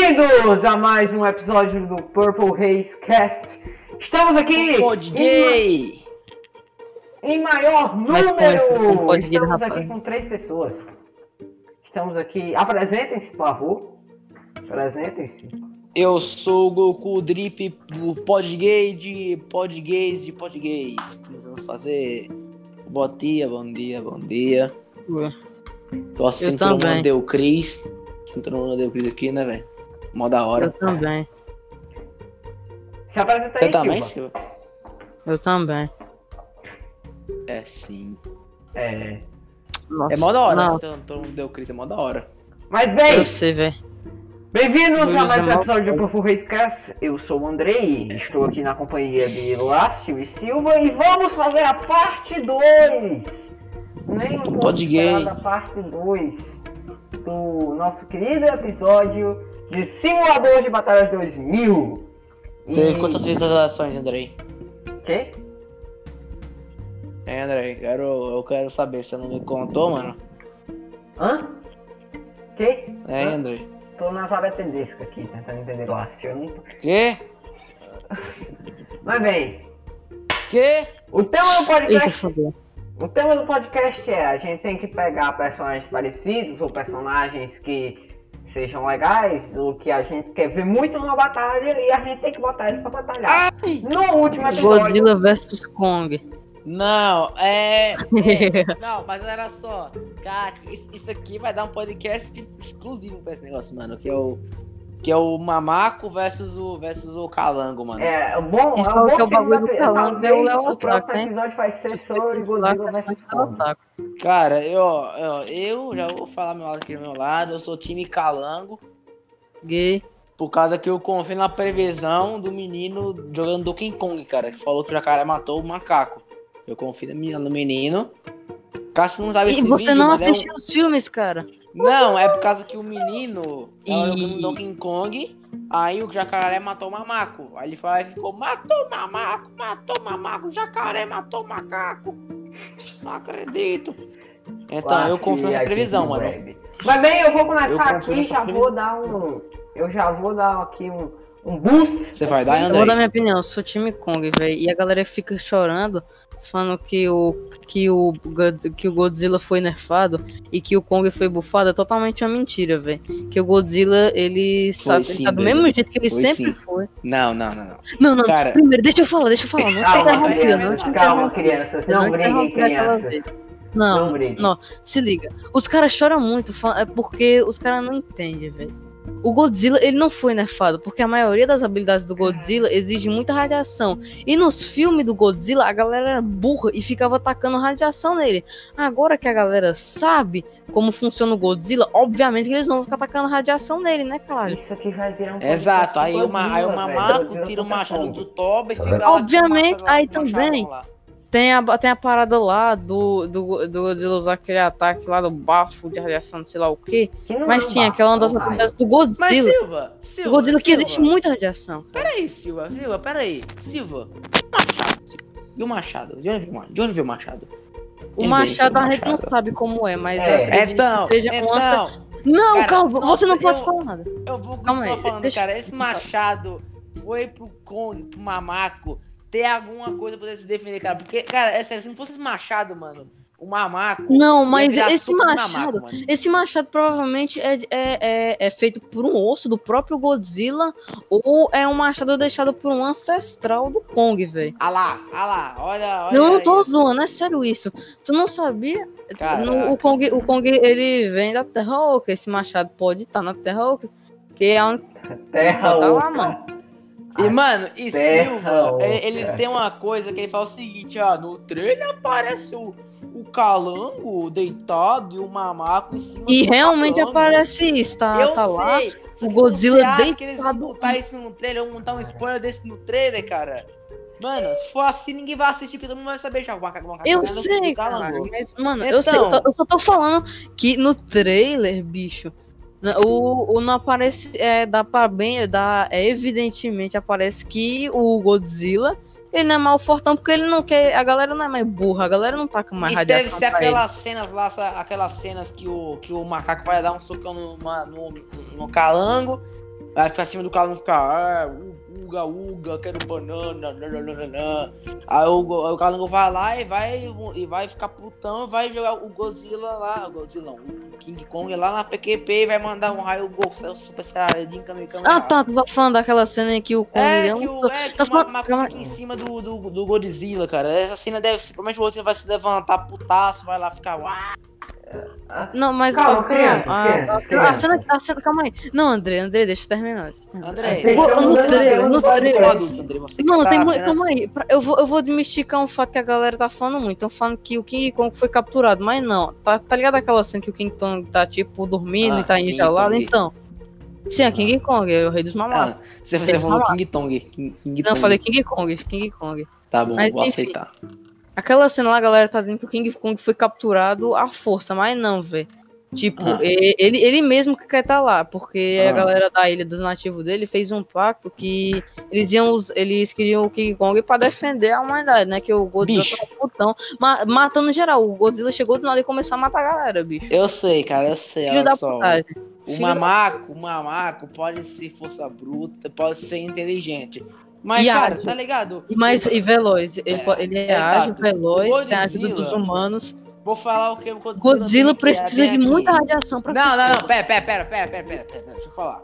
Bem-vindos a mais um episódio do Purple Haze Cast. Estamos aqui Pod em, gay! em maior Mas número. com- com pod gay, Estamos aqui com três pessoas. Estamos aqui. Apresentem-se, por favor. Apresentem-se. Eu sou o Goku Drip do Pod Gay de Pod Gays de Pod Gays. Nós vamos fazer. Bom dia, bom dia, bom dia. Tô assistindo todo mundo também. deu Cris. Todo mundo deu Cris aqui, né, velho? Mó da Eu hora. também. Se apresenta Você aí, também, Silva. Silva? Eu também. É sim. É. Nossa, É mó da hora. Não, todo mundo deu Cris, é mó da hora. Mas bem, eu sei, velho. bem-vindos a Luiz mais um episódio do Purple Haze Cast. Eu sou o Andrei. Estou aqui na companhia de Lácio e Silva e vamos fazer a parte 2. Nem um pouco esperada parte 2 do nosso querido episódio de Simulador de Batalhas 2000. E- Teve quantas visualizações, Andrei? Quê? É, Andrei, quero, eu quero saber. Você não me contou, mano? Hã? Quê? É, Hã? Andrei. Tô na Zara Tedesco aqui, tentando entender Lácio. Eu não tô- Quê? Mas bem, Quê? o tema do podcast. O tema do podcast é a gente tem que pegar personagens parecidos ou personagens que sejam legais ou que a gente quer ver muito numa batalha e a gente tem que botar eles pra batalhar. No último episódio, Godzilla vs Kong. Não, é. é, Não, mas era só. Cara, isso, isso aqui vai dar um podcast exclusivo pra esse negócio, mano. Que é o. Que é o Mamaco versus o, versus o Calango, mano. é o bom, é um falou bom que é o bagulho do epi- Calango é o o próximo hein? episódio vai ser sobre Godzilla vs Kong. Cara, eu, eu, eu já vou falar meu lado aqui do meu lado. Eu sou time Calango. Gay. Por causa que eu confio na previsão do menino jogando Donkey Kong, cara. Que falou que o jacaré matou o macaco. Eu confio no menino- você não sabe E esse você vídeo, não mano, é um- assistiu os filmes, cara? Não, é por causa que o menino tava E- jogando Donkey Kong, aí o jacaré matou o mamaco. Aí ele foi lá e ficou, matou o mamaco, matou o mamaco, o jacaré matou o macaco. Não acredito. Então, eu confio nessa a previsão, mano. Web. Mas bem, eu vou Eu começar confio aqui, já previsão. vou dar um. Eu já vou dar aqui um, um boost. Você vai dar, Eu vou dar André? minha opinião, eu sou time Kong, velho. E a galera fica chorando, falando que o, que, o, que o Godzilla foi nerfado e que o Kong foi bufado. É totalmente uma mentira, velho. Que o Godzilla, ele sabe, sim, tá do mesmo jeito que ele Foi sempre sim. foi. Não, não, não, não. Não, não, Cara- primeiro, deixa eu falar, deixa eu falar. Não Calma, crianças, calma, crianças. Não não briguem, crianças. Não, Não não, se liga. Os caras choram muito, é porque os caras não entendem, velho. O Godzilla, ele não foi nerfado, porque a maioria das habilidades do Godzilla exige muita radiação. E nos filmes do Godzilla, a galera era burra e ficava atacando radiação nele. Agora que a galera sabe como funciona o Godzilla, obviamente que eles não vão ficar atacando radiação nele, né, cara? Isso aqui vai virar um Exato, aí o, ma- aí o Godzilla, velho. mamaco Godzilla tira o machado do toba e fica lá Obviamente, machado- aí também. lá. Tem a, tem a parada lá do, do, do Godzilla usar aquele ataque lá do bafo de radiação, sei lá o quê. Que Mas é sim, bafo, aquela é das habilidades do Mas Godzilla. Silva, O Silva, Godzilla que Silva. existe muita radiação. Peraí, Silva, Silva, peraí. Silva, Machado, Silva. E o Machado? De onde veio o Machado? De onde veio o Machado? O Machado a gente não sabe como é, mas É. Então, que seja então, Não, Cara, calma, você não nossa, pode eu- falar nada. eu vou Calma continuar aí, falando, deixa- cara. Esse Machado foi pro Kong, pro Mamaco, ter alguma coisa pra poder se defender, cara. Porque, cara, é sério, se não fosse esse Machado, mano, o Mamaco. Não, mas esse machado, mano. esse machado provavelmente é, é, é, é feito por um osso do próprio Godzilla ou é um machado deixado por um ancestral do Kong, velho. Ah lá, ah lá, olha, olha. Não, eu não tô isso. zoando, é sério isso. Tu não sabia? No- o, Kong, o Kong, ele vem da Terra Oca. Esse machado pode estar na Terra Oca. Que é onde Terra Bota lá, oca. mano. E, mano, e Terra Silva, oca. ele, ele tem uma coisa que ele fala o seguinte, ó, no trailer aparece o, o calango deitado e o mamaco em cima E do realmente calango. aparece isso, tá, Eu tá lá. sei. o Godzilla você acha que eles vão deitado. botar isso no trailer, vão montar um spoiler desse no trailer, cara? Mano, se for assim, ninguém vai assistir, porque todo mundo vai saber já macaco Eu é sei, calango. cara, mas, mano, eu, sei, Então. eu, tô- eu só tô falando que no trailer, bicho, o, o não aparece, é, dá pra bem, dá, é, evidentemente aparece que o Godzilla, ele não é mal fortão, porque ele não quer, a galera não é mais burra, a galera não tá com mais Isso deve ser pra ele. aquelas cenas lá, aquelas cenas que o, que o macaco vai dar um socão no, no, no calango. Vai ficar acima do calango e ficar, ah, uga, uga, quero banana, nananana. Aí o, o calango vai lá e vai, e vai ficar putão e vai jogar o Godzilla lá, o Godzilla, o King Kong lá na PQP e vai mandar um raio Gol, Super Saiyajin Kamehameha. Ah, tá, tu tá falando daquela cena em que o Kong É, deu que, o, é, que Tá o Maco calma- fica em cima do, do, do Godzilla, cara. Essa cena deve ser. Provavelmente o Godzilla vai se levantar putaço, vai lá ficar. "Uá". Não, mas. Calma, ó, crianças, a- crianças, a- A crianças. cena, a cena, calma aí. Não, André, André, deixa eu terminar. deixa eu terminar. André, no trailer, no trailer. Não, tem muito. apenas- Calma aí. Eu vou, eu vou desmistificar um fato que a galera tá falando muito. Estão falando que o King Kong foi capturado, mas não. Tá, tá ligado aquela cena que o King Kong tá, tipo, dormindo Ah, e tá enjaulado? Então. Sim, é King Kong, é o rei dos mamacos. Ah, você, falou. King Tong. King, King não, eu Tong. falei King Kong, King Kong. Tá bom, Mas vou enfim. aceitar. Aquela cena lá, a galera tá dizendo que o King Kong foi capturado à força, mas não, velho. Tipo, Ah. ele, ele mesmo que quer estar lá, porque Ah. a galera da ilha dos nativos dele fez um pacto que eles iam, eles queriam o King Kong pra defender a humanidade, né? Que o Godzilla Bicho. tava putão, ma- matando geral. O Godzilla chegou do nada e começou a matar a galera, bicho. Eu sei, cara, eu sei. Filho Olha da só. putagem. O Filho da- mamaco, o mamaco pode ser força bruta, pode ser inteligente. Mas, E cara, ágil. tá ligado? E mais e veloz. Ele, É, ele é ágil, veloz, tem a ajuda dos humanos. Vou falar o que o Godzilla, Godzilla precisa de aqui. muita radiação pra Não, não, não, pera, pera, pera, pera, pera, pera, pera, deixa eu falar.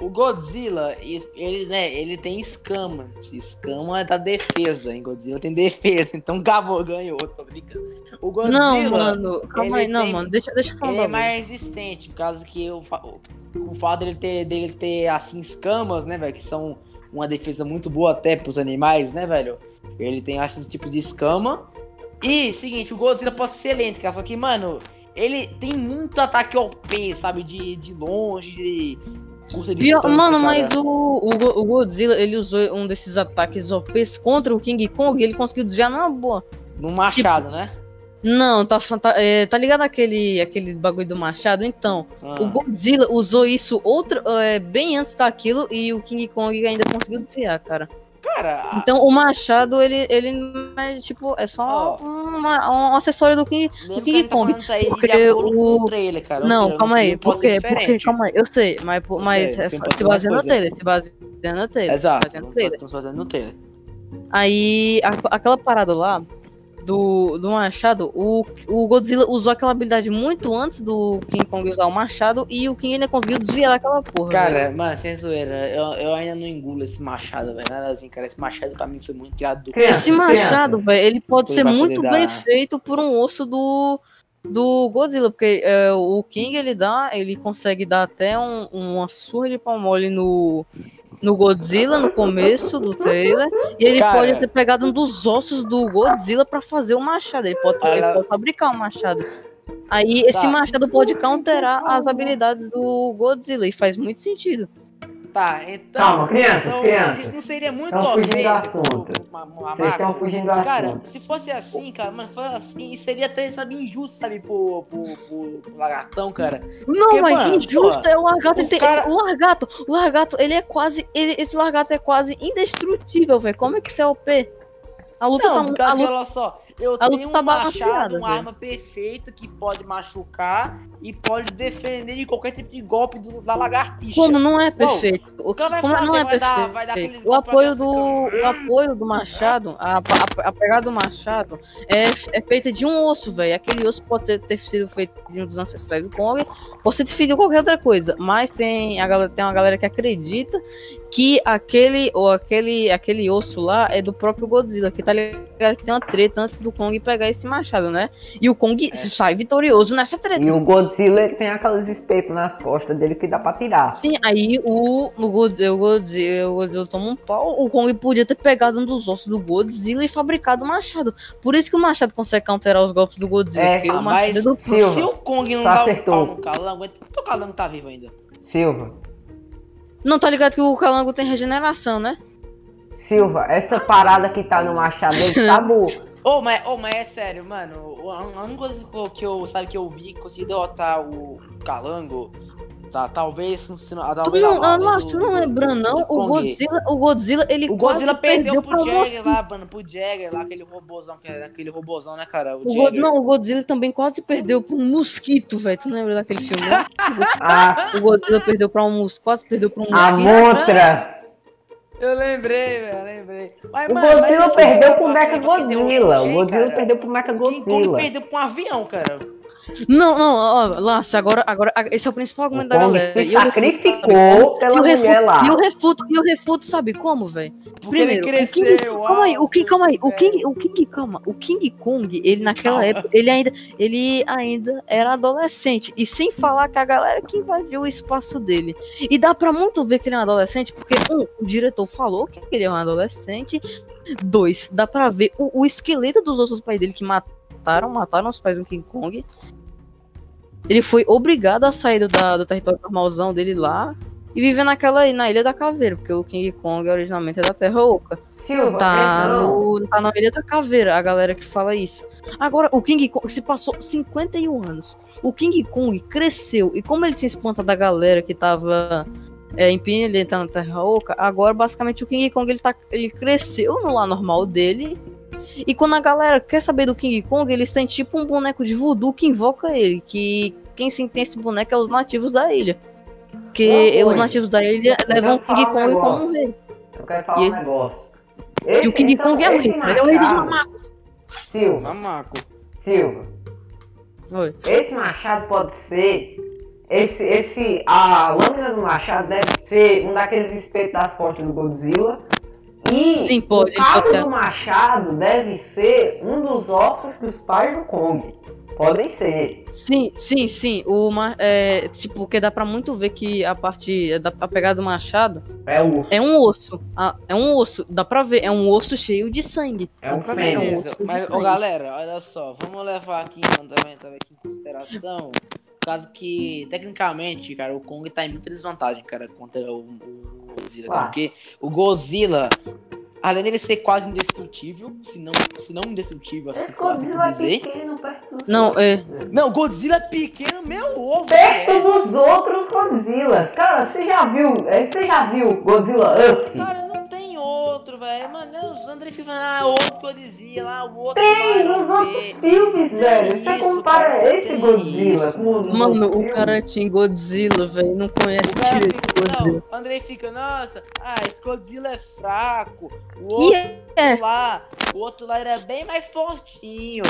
O Godzilla, ele, né, ele tem escama. Escama é da defesa, hein? Godzilla tem defesa, então acabou, ganhou, tô brincando. O Godzilla, Não, mano, calma aí, não, tem- mano, deixa, deixa eu falar ele é mais resistente, por causa que o- o fato dele ter, dele ter, assim, escamas, né, velho, que são uma defesa muito boa até pros animais, né, velho? Ele tem esses tipos de escama. E, seguinte, o Godzilla pode ser lento, cara, só que, mano, ele tem muito ataque OP, sabe, de, de longe, de curta distância, mano, cara. mas o, o, o Godzilla, ele usou um desses ataques OPs contra o King Kong e ele conseguiu desviar numa boa. No machado, né? Não, tá, tá, é, tá ligado aquele, aquele bagulho do machado? Então, Ah. o Godzilla usou isso outra, é, bem antes daquilo e o King Kong ainda conseguiu desviar, cara. Cara, Então, o machado, ele, ele é, tipo, é só Ó. uma- um acessório do King... lembra King tá Kong, aí porque o- trailer, cara. Não, seja, calma aí, quê? Porque, diferente. calma aí, eu sei, mas, Eu mas sei, é, se baseia no trailer, se baseia no trailer. Exato, estamos fazendo no trailer. Aí, a- aquela parada lá do, do machado, o, o Godzilla usou aquela habilidade muito antes do King Kong usar o machado e o King ainda conseguiu desviar daquela porra. velho. Cara, mano, sem zoeira, eu, eu ainda não engulo esse machado, velho. Nada assim, cara. Esse machado pra mim foi muito tirado do esse machado, velho, ele pode ser muito poder bem dar- feito por um osso do, do Godzilla, porque é, o King ele dá, ele consegue dar até um, uma surra de pau mole no, no Godzilla no começo do trailer, e ele Cara. pode ter pegado um dos ossos do Godzilla pra fazer o machado, ele pode, ele pode fabricar o machado. Aí esse Tá. machado pode counterar as habilidades do Godzilla, e faz muito sentido. Tá, então. Calma, crianças, então, crianças. Isso não seria muito Estão fugindo assunto. Vocês estão fugindo do Cara, assunto. se fosse assim, cara, mas fosse assim, seria até, sabe, injusto, sabe, pro, pro, pro, pro lagartão, cara. Não, Porque, mas mano, injusto pô, é o largato. o tem- cara- O largato, o largato, ele é quase. ele- esse largato é quase indestrutível, velho. Como é que isso é OP? A luta Não, tá. por A luta, olha só, eu a luta tenho um tá machado, balanceada, uma velho. arma perfeita que pode machucar e pode defender de qualquer tipo de golpe do, da lagartixa. como não é perfeito? O, cara vai como fazer, não é vai dar- perfeito? vai dar aqueles o apoio do o apoio do machado, a, a, a pegada do machado é, é feita de um osso, velho. Aquele osso pode ser, ter sido feito de um dos ancestrais do Kong, pode ser feito de qualquer outra coisa. Mas tem a galera, tem uma galera que acredita que aquele ou aquele aquele osso lá é do próprio Godzilla, que tá ligado que tem uma treta antes do Kong pegar esse machado, né? E o Kong É. sai vitorioso nessa treta. E o Godzilla ele tem aqueles espetos nas costas dele que dá pra tirar. Sim, aí o, o, Godzilla, o, Godzilla, o Godzilla toma um pau. O Kong podia ter pegado um dos ossos do Godzilla e fabricado o machado. Por isso que o machado consegue counterar os golpes do Godzilla. É, porque Ah, o machado mas é do Silva, se o Kong não tu dá acertou. um pau no calango, por que o calango tá vivo ainda? Silva, Não, tá ligado que o calango tem regeneração, né? Silva, essa parada que tá no machado dele tá boa. Ô, mas, ô, mas é sério, mano. A única coisa que eu, sabe, que eu vi que consegui derrotar o calango tá, talvez, se não, Tu talvez não, não, do- tu não do- lembra, não? do O. Godzilla, o Godzilla, ele O Godzilla quase perdeu pro Jagger você. lá, mano, pro Jagger lá, aquele robôzão, é aquele robôzão, né, cara? O, O God- não, o Godzilla também quase perdeu pra um mosquito, velho. Tu não lembra daquele filme? né? Ah, O Godzilla perdeu pra um mosquito, quase perdeu pra um a mosquito. Eu lembrei, velho, eu lembrei. Mas, O mano, Godzilla perdeu pro Mecha Godzilla. O Godzilla perdeu pro Mecha O King Kong Godzilla. perdeu pra um avião, cara. Não, não, ó, Lácio, agora, agora, esse é o principal O argumento da Kong galera. se E eu refuto, sacrificou pela E eu mulher refuto, lá. e eu refuto, e eu refuto, sabe como, velho? Porque ele Primeiro, o King, cresceu. calma aí, o King, calma aí, o velho. King, o King, calma, o King Kong, ele naquela Calma. época, ele ainda, ele ainda era adolescente, e sem falar que a galera que invadiu o espaço dele. E dá pra muito ver que ele é um adolescente, porque um, o diretor falou que ele é um adolescente, dois, dá pra ver o, o esqueleto dos outros pais dele que mataram, mataram os pais do King Kong. Ele foi obrigado a sair do, da- do território normalzão dele lá e viver naquela na Ilha da Caveira, porque o King Kong originalmente é da Terra Oca. Silva, Tá, no, tá na Ilha da Caveira, a galera que fala isso. Agora, o King Kong se passou 51 anos. O King Kong cresceu, e como ele tinha espantado a galera que tava é, impedindo ele tá na Terra Oca, agora basicamente o King Kong ele, tá, ele cresceu no lá normal dele. E quando a galera quer saber do King Kong, eles têm tipo um boneco de voodoo que invoca ele. Que quem sim tem esse boneco é os nativos da ilha. Porque os nativos da ilha eu levam o King falar um Kong como um rei. eu quero falar E- um negócio. E o Esse- King então, Kong é o esse rei, ele é o rei dos mamacos. Silva, Mamaco. Silva, Oi. esse machado pode ser. Esse, esse, a lâmina do machado deve ser um daqueles espetos das costas do Godzilla. Sim, pode, o cabo do machado deve ser um dos ossos dos pais do Kong. Podem ser. Sim, sim, sim. O é, tipo, porque dá pra muito ver que a parte da a pegada do machado É o urso. é um osso. Ah, é um osso, dá pra ver, é um osso cheio de sangue. É um ver, é um fênix. osso mas, ô galera, olha só, vamos levar aqui também, também aqui em consideração. Por causa que, tecnicamente, cara, o Kong tá em muita desvantagem, cara, contra o, o Godzilla. Ah. porque o Godzilla, além dele ser quase indestrutível, se não, se não indestrutível, assim, Esse assim Godzilla é dizer. pequeno perto dos Não, é. Não, o Godzilla é pequeno, meu ovo, Perto é. dos outros Godzillas. Cara, você já viu? eh, Você já viu Godzilla Up? Cara, não tem outro, velho. Mano, André fica ah, outro Godzilla, lá, o outro Tem nos outros filmes, velho. Você compara cara, esse Godzilla isso, com os Mano, o cara tinha Godzilla, velho. Não conhece O cara direito fica, Godzilla. não, Andrei fica, nossa, ah, esse Godzilla é fraco. O outro é. lá, o outro lá era bem mais fortinho.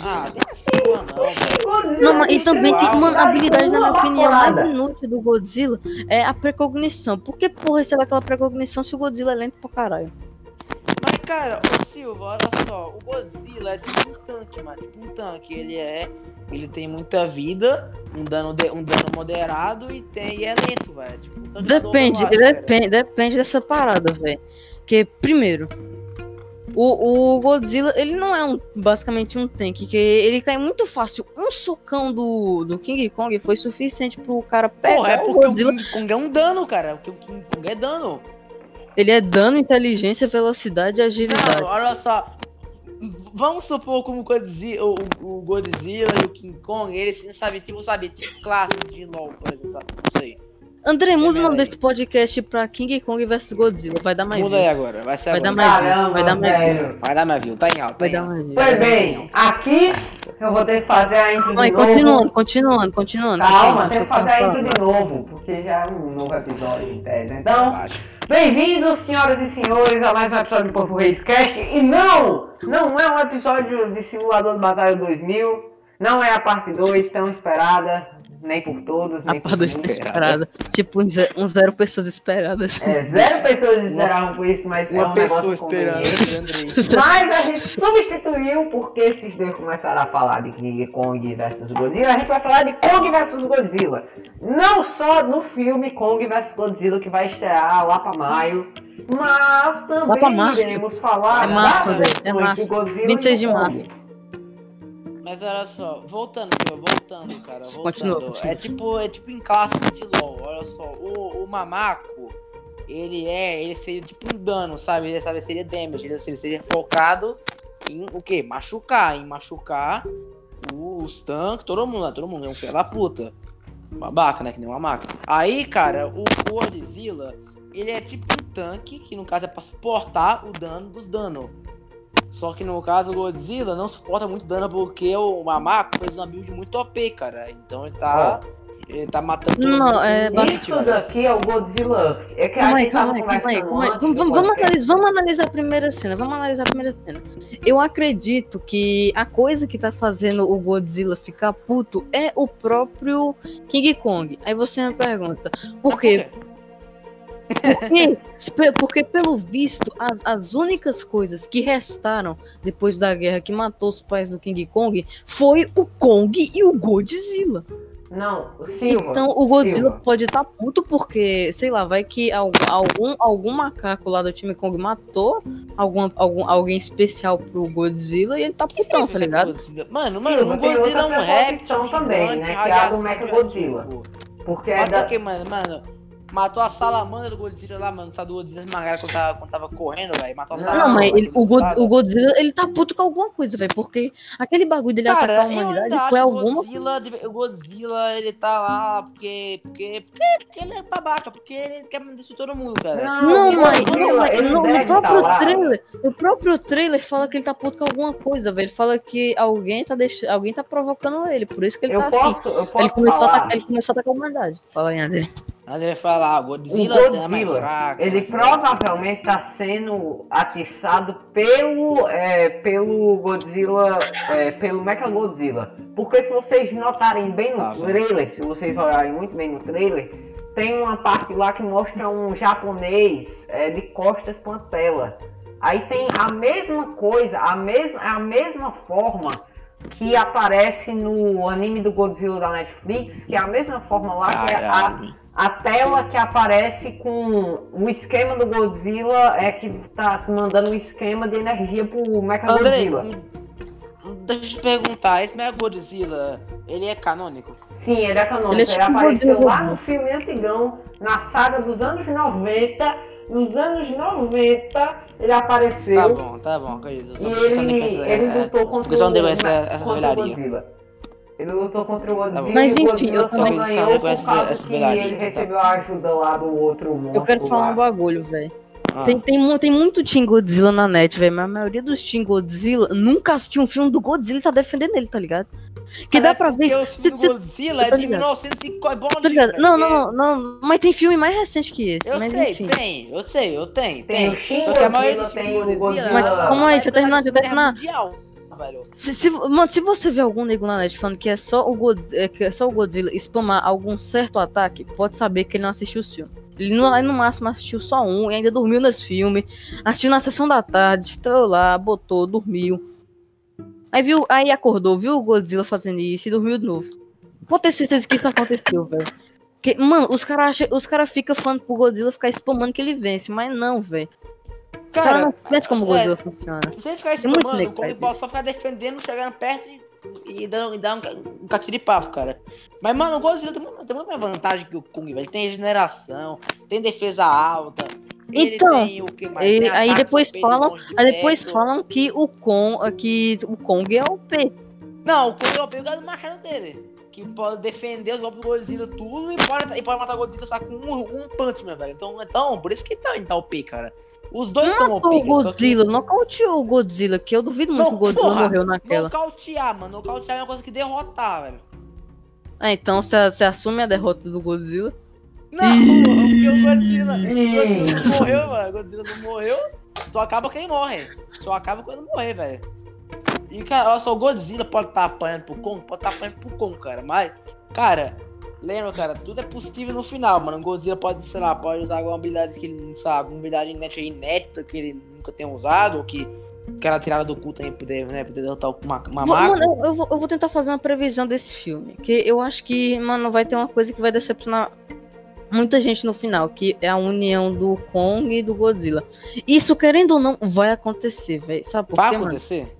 Ah, tem essa porra não, velho. Não, mas, e também tem, Igual, mano, a habilidade, na minha uma opinião, mais inútil do Godzilla é a precognição. Por que, porra, recebe aquela precognição se o Godzilla é lento pra caralho? Cara, ô Silva, olha só, o Godzilla é tipo um tanque, mano. Tipo um tanque. Ele é. Ele tem muita vida, um dano, de- um dano moderado e tem e é lento, velho. Tipo, um Depende, cara. depende, depende dessa parada, velho. Porque, primeiro, o, o Godzilla, ele não é um, basicamente um tanque, que ele cai muito fácil. Um socão do, do King Kong foi suficiente pro cara pegar Porra, é o porque o Godzilla. King Kong é um dano, cara. Porque o King Kong é dano. Ele é dano, inteligência, velocidade e agilidade. Não, olha só. Vamos supor como o Godzilla, o, o Godzilla e o King Kong, eles sabem, tipo, sabe, tipo classes de LoL, por exemplo, sabe? Não sei. André, muda o nome desse podcast pra King Kong vs Godzilla. Vai dar mais Muda view. aí agora, vai ser Vai dar agora. mais view. Caramba, Vai dar mais view. Vai dar mais view, tá em alta, tá Vai em dar mais view. Pois bem, aqui eu vou ter que fazer a intro Vai, de novo. continuando, continuando, continuando. Calma, continuando, tem que fazer a intro de novo, porque já é um novo episódio em tese. Então, Relaxa. Bem-vindos, senhoras e senhores, a mais um episódio do Povo Reis Cast. E não, não é um episódio de Simulador de Batalha 2000. Não é a parte 2 tão esperada, nem por todos, A nem por parada muitos. esperada. Tipo, um um zero pessoas esperadas. É, zero pessoas esperavam por isso, mas é Uma um pessoa. Andrei. Mas a gente substituiu porque esses dois começaram a falar de King Kong versus Godzilla. A gente vai falar de Kong versus Godzilla. Não só no filme Kong versus Godzilla que vai estrear lá para maio, mas também iremos falar É março, das é versões março. de Godzilla 26 e de março. Mas olha só, voltando, Silva, voltando, cara, voltando. Continua, continua. É tipo, é tipo em classes de LoL, olha só. O, o Mamaco, ele é, ele seria tipo um dano, sabe? Ele sabe, seria damage, ele seria, seria focado em o quê? Machucar, em machucar os tanques, todo mundo, todo mundo é um filho da puta. babaca, né? Que nem uma máquina. Aí, cara, o Godzilla, ele é tipo um tanque, que no caso é pra suportar o dano dos danos. Só que no caso o Godzilla não suporta muito dano porque o Mamako fez uma build muito OP, cara. Então ele tá. Ele tá matando Não, é bastante, Isso daqui é o Godzilla. É que Calma a aí, calma aí, calma aí, Vamos, vamos, analisar, vamos analisar a primeira cena. Vamos analisar a primeira cena. Eu acredito que a coisa que tá fazendo o Godzilla ficar puto é o próprio King Kong. Aí você me pergunta, por quê? Porque, pe- porque pelo visto, as, as únicas coisas que restaram depois da guerra que matou os pais do King Kong foi o Kong e o Godzilla. Não, Silva. Então o Godzilla Silva. pode estar puto porque, sei lá, vai que al- algum, algum macaco lá do time Kong matou algum, algum, alguém especial pro Godzilla e ele tá putão, tá que ligado? Godzilla? Mano, Sim, mano, o Godzilla é um réptil também, né, que é do Mechagodzilla. radioativa. Porque é da... mano? Mano, matou a salamandra do Godzilla lá, mano. Sabe do Godzilla esmagaram quando tava, quando tava correndo, velho? Matou a Não, salamandra. Não, mas ele- o, não God- o Godzilla, ele tá puto com alguma coisa, velho. Porque aquele bagulho dele atacar Cara, a eu humanidade foi alguma o Godzilla, o Godzilla, ele tá lá porque, porque, porque, porque ele é babaca, porque ele quer destruir todo mundo, cara. Não, mas, não, mas ele no, no próprio tá lá. trailer, o próprio trailer fala que ele tá puto com alguma coisa, velho. Ele fala que alguém tá deixando, alguém tá provocando ele, por isso que ele Eu tá assim. posso, eu posso Ele começou, a falar. atacar, ele começou a atacar a humanidade. Fala aí, André. Vai falar, ah, Godzilla, O é mais Godzilla, fraco. Ele fraco. provavelmente está sendo atiçado pelo, é, pelo Godzilla, é, pelo Mechagodzilla. Porque se vocês notarem bem no Ah, trailer, se vocês olharem muito bem no trailer, tem uma parte lá que mostra um japonês é, de costas para uma tela. Aí tem a mesma coisa, a mesma, a mesma forma que aparece no anime do Godzilla da Netflix, que é a mesma forma lá que é a. a tela que aparece com o esquema do Godzilla é que tá mandando um esquema de energia pro Andrei, Mechagodzilla. hum, deixa eu te perguntar, esse Mega Godzilla, ele é canônico? Sim, ele é canônico. Ele Ele, é tipo apareceu Godzilla. lá no filme antigão, na saga dos anos 90. Nos anos 90 ele apareceu. Tá bom, tá bom, acredito. E ele, ele lutou é, contra essa contra o. Godzilla. Ele lutou contra o Godzilla Mas, e o enfim, Godzilla eu também- ganhou por causa essa que velharia, ele tá? recebeu a ajuda lá do outro monstro Eu quero falar lá. um bagulho, velho. Ah, Tem, tem, tem muito Team Godzilla na net, velho. Mas a maioria dos Team Godzilla nunca assistiu um filme do Godzilla e tá defendendo ele, tá ligado? Que mas dá é pra ver. Porque o filme do Godzilla é de ligado. 1905, é bom Tá Não, não, não, não. Mas tem filme mais recente que esse. Eu mas sei, enfim. tem, eu sei, eu tenho, Tem Só que a maioria dos tem filmes o do Godzilla... Mas calma aí, deixa eu é terminar, deixa eu terminar. Se, se- mano, se você vê algum nego na net falando que é só o, God, é, que é só o Godzilla spamar algum certo ataque, pode saber que ele não assistiu o filme. Ele no, no máximo assistiu só um e ainda dormiu nesse filme. Assistiu na sessão da tarde, entrou lá, botou, dormiu. Aí viu, aí acordou, viu o Godzilla fazendo isso e dormiu de novo. Pode ter certeza que isso aconteceu, velho. Mano, os caras os cara ficam falando pro Godzilla ficar spamando que ele vence, mas não, velho. Cara, não conhecem como o é, Godzilla funciona. Se ele ficar muito spamando, nego o que Kong faz pode só ficar defendendo, chegando perto e, e dando, e dar um, um catiripapo, cara. Mas, mano, o Godzilla tem, tem muito mais vantagem que o Kong, velho. Ele tem regeneração, tem defesa alta. ele Então, tem mais? ele- Tem aí depois falam- de Aí depois perto. falam que o Kong, que o Kong é o P. Não, o Kong é o pego do machado dele. Que pode defender os golpes do Godzilla tudo e pode, e pode matar o Godzilla só com um, um punch, meu velho. Então, então, por isso que tá, tá OP, cara. Os dois estão OP, o cara, só que... Godzilla, nocauteou o Godzilla, que eu duvido muito Não, que o Godzilla porra, morreu naquela. Nocautear, mano. Nocautear é uma coisa que derrotar, velho. Ah, então você, você assume a derrota do Godzilla. Não, porque o Godzilla, o. Godzilla não morreu, mano. O Godzilla não morreu. Só acaba quem morre. Só acaba quando morrer, velho. E, cara, olha só, o Godzilla pode estar apanhando pro Kong, pode estar apanhando pro Kong, cara. Mas, cara, lembra, cara, tudo é possível no final, mano. O Godzilla pode, sei lá, pode usar alguma habilidade que ele, sabe, alguma habilidade inédita, inédita que ele nunca tenha usado, ou que o cara tirada do cu também poder, né, poder derrotar o Ma- Vou- Mamaco. mano, eu, eu vou, eu vou tentar fazer uma previsão desse filme. Que eu acho que, mano, vai ter uma coisa que vai decepcionar muita gente no final, que é a união do Kong e do Godzilla. Isso, querendo ou não, vai acontecer, velho. Sabe por Vai quê, mano? acontecer?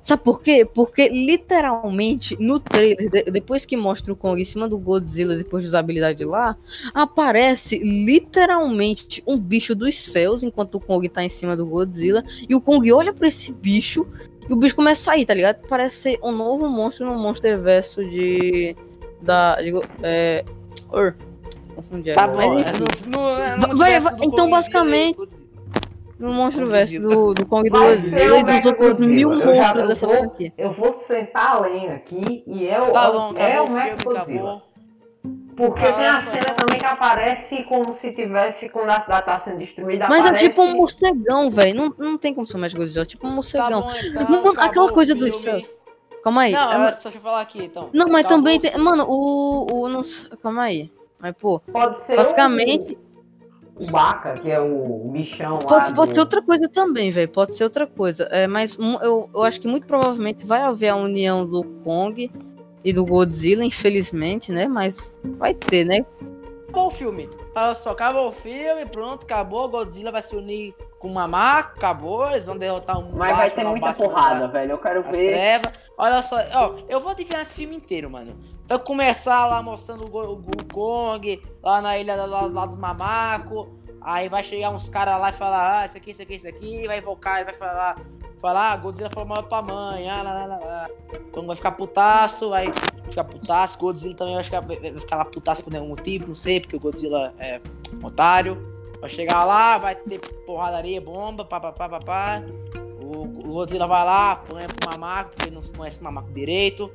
Sabe por quê? Porque literalmente no trailer, de- depois que mostra o Kong em cima do Godzilla, depois de usar a habilidade lá, aparece literalmente um bicho dos céus enquanto o Kong tá em cima do Godzilla. E o Kong olha pra esse bicho e o bicho começa a sair, tá ligado? Parece ser um novo monstro no Monsterverso de, da. Digo, é. Or, confundi Tá bom, Mas, é, no, no, no Vai- vai- então, basicamente. No monstro verso do, do Kong do Godzilla e dos outros mil monstros dessa vou- franquia. Eu vou sentar além aqui e é o, Tá é o- bom, é acabou o o Mac Godzilla. Porque Ah, tem a cena também que aparece como se tivesse, quando a cidade tá sendo destruída, Mas é aparece... tipo um morcegão, velho. Não, não tem como ser o Mega Godzilla. É tipo um Tá morcegão. bom, então. Não, aquela coisa filme. céus. Calma aí. Não, É- é só deixa eu falar aqui, então. Não, mas Acabou também tem. Mano, o. o não, calma aí. Mas, pô, Pode ser basicamente. o, o Baca, que é o, bichão lá Pode, pode do- ser outra coisa também, velho. Pode ser outra coisa. É, mas eu, eu acho que muito provavelmente vai haver a união do Kong e do Godzilla, infelizmente, né? Mas vai ter, né? Acabou o filme. Olha só, acabou o filme, pronto, acabou. Godzilla vai se unir com o Mamaco, acabou. Eles vão derrotar um Mas vai ter muita porrada, da- velho. Eu quero ver... trevas. Olha só, ó, eu vou adivinhar esse filme inteiro, mano. Vai começar lá mostrando o, Go- o Kong, lá na ilha lá, lá dos mamacos. Aí vai chegar uns caras lá e falar, ah, isso aqui, isso aqui, isso aqui. Vai invocar, vai falar, falar, ah, Godzilla foi mal tua mãe, ah, lá, lá, lá. Kong vai ficar putaço, vai ficar putaço. Godzilla também vai ficar, vai ficar lá putaço por nenhum motivo, não sei, porque o Godzilla é um otário. Vai chegar lá, vai ter porradaria, bomba, pá, pá, pá, pá, pá. O, o Godzilla vai lá, apanha pro mamaco, porque ele não conhece o mamaco direito.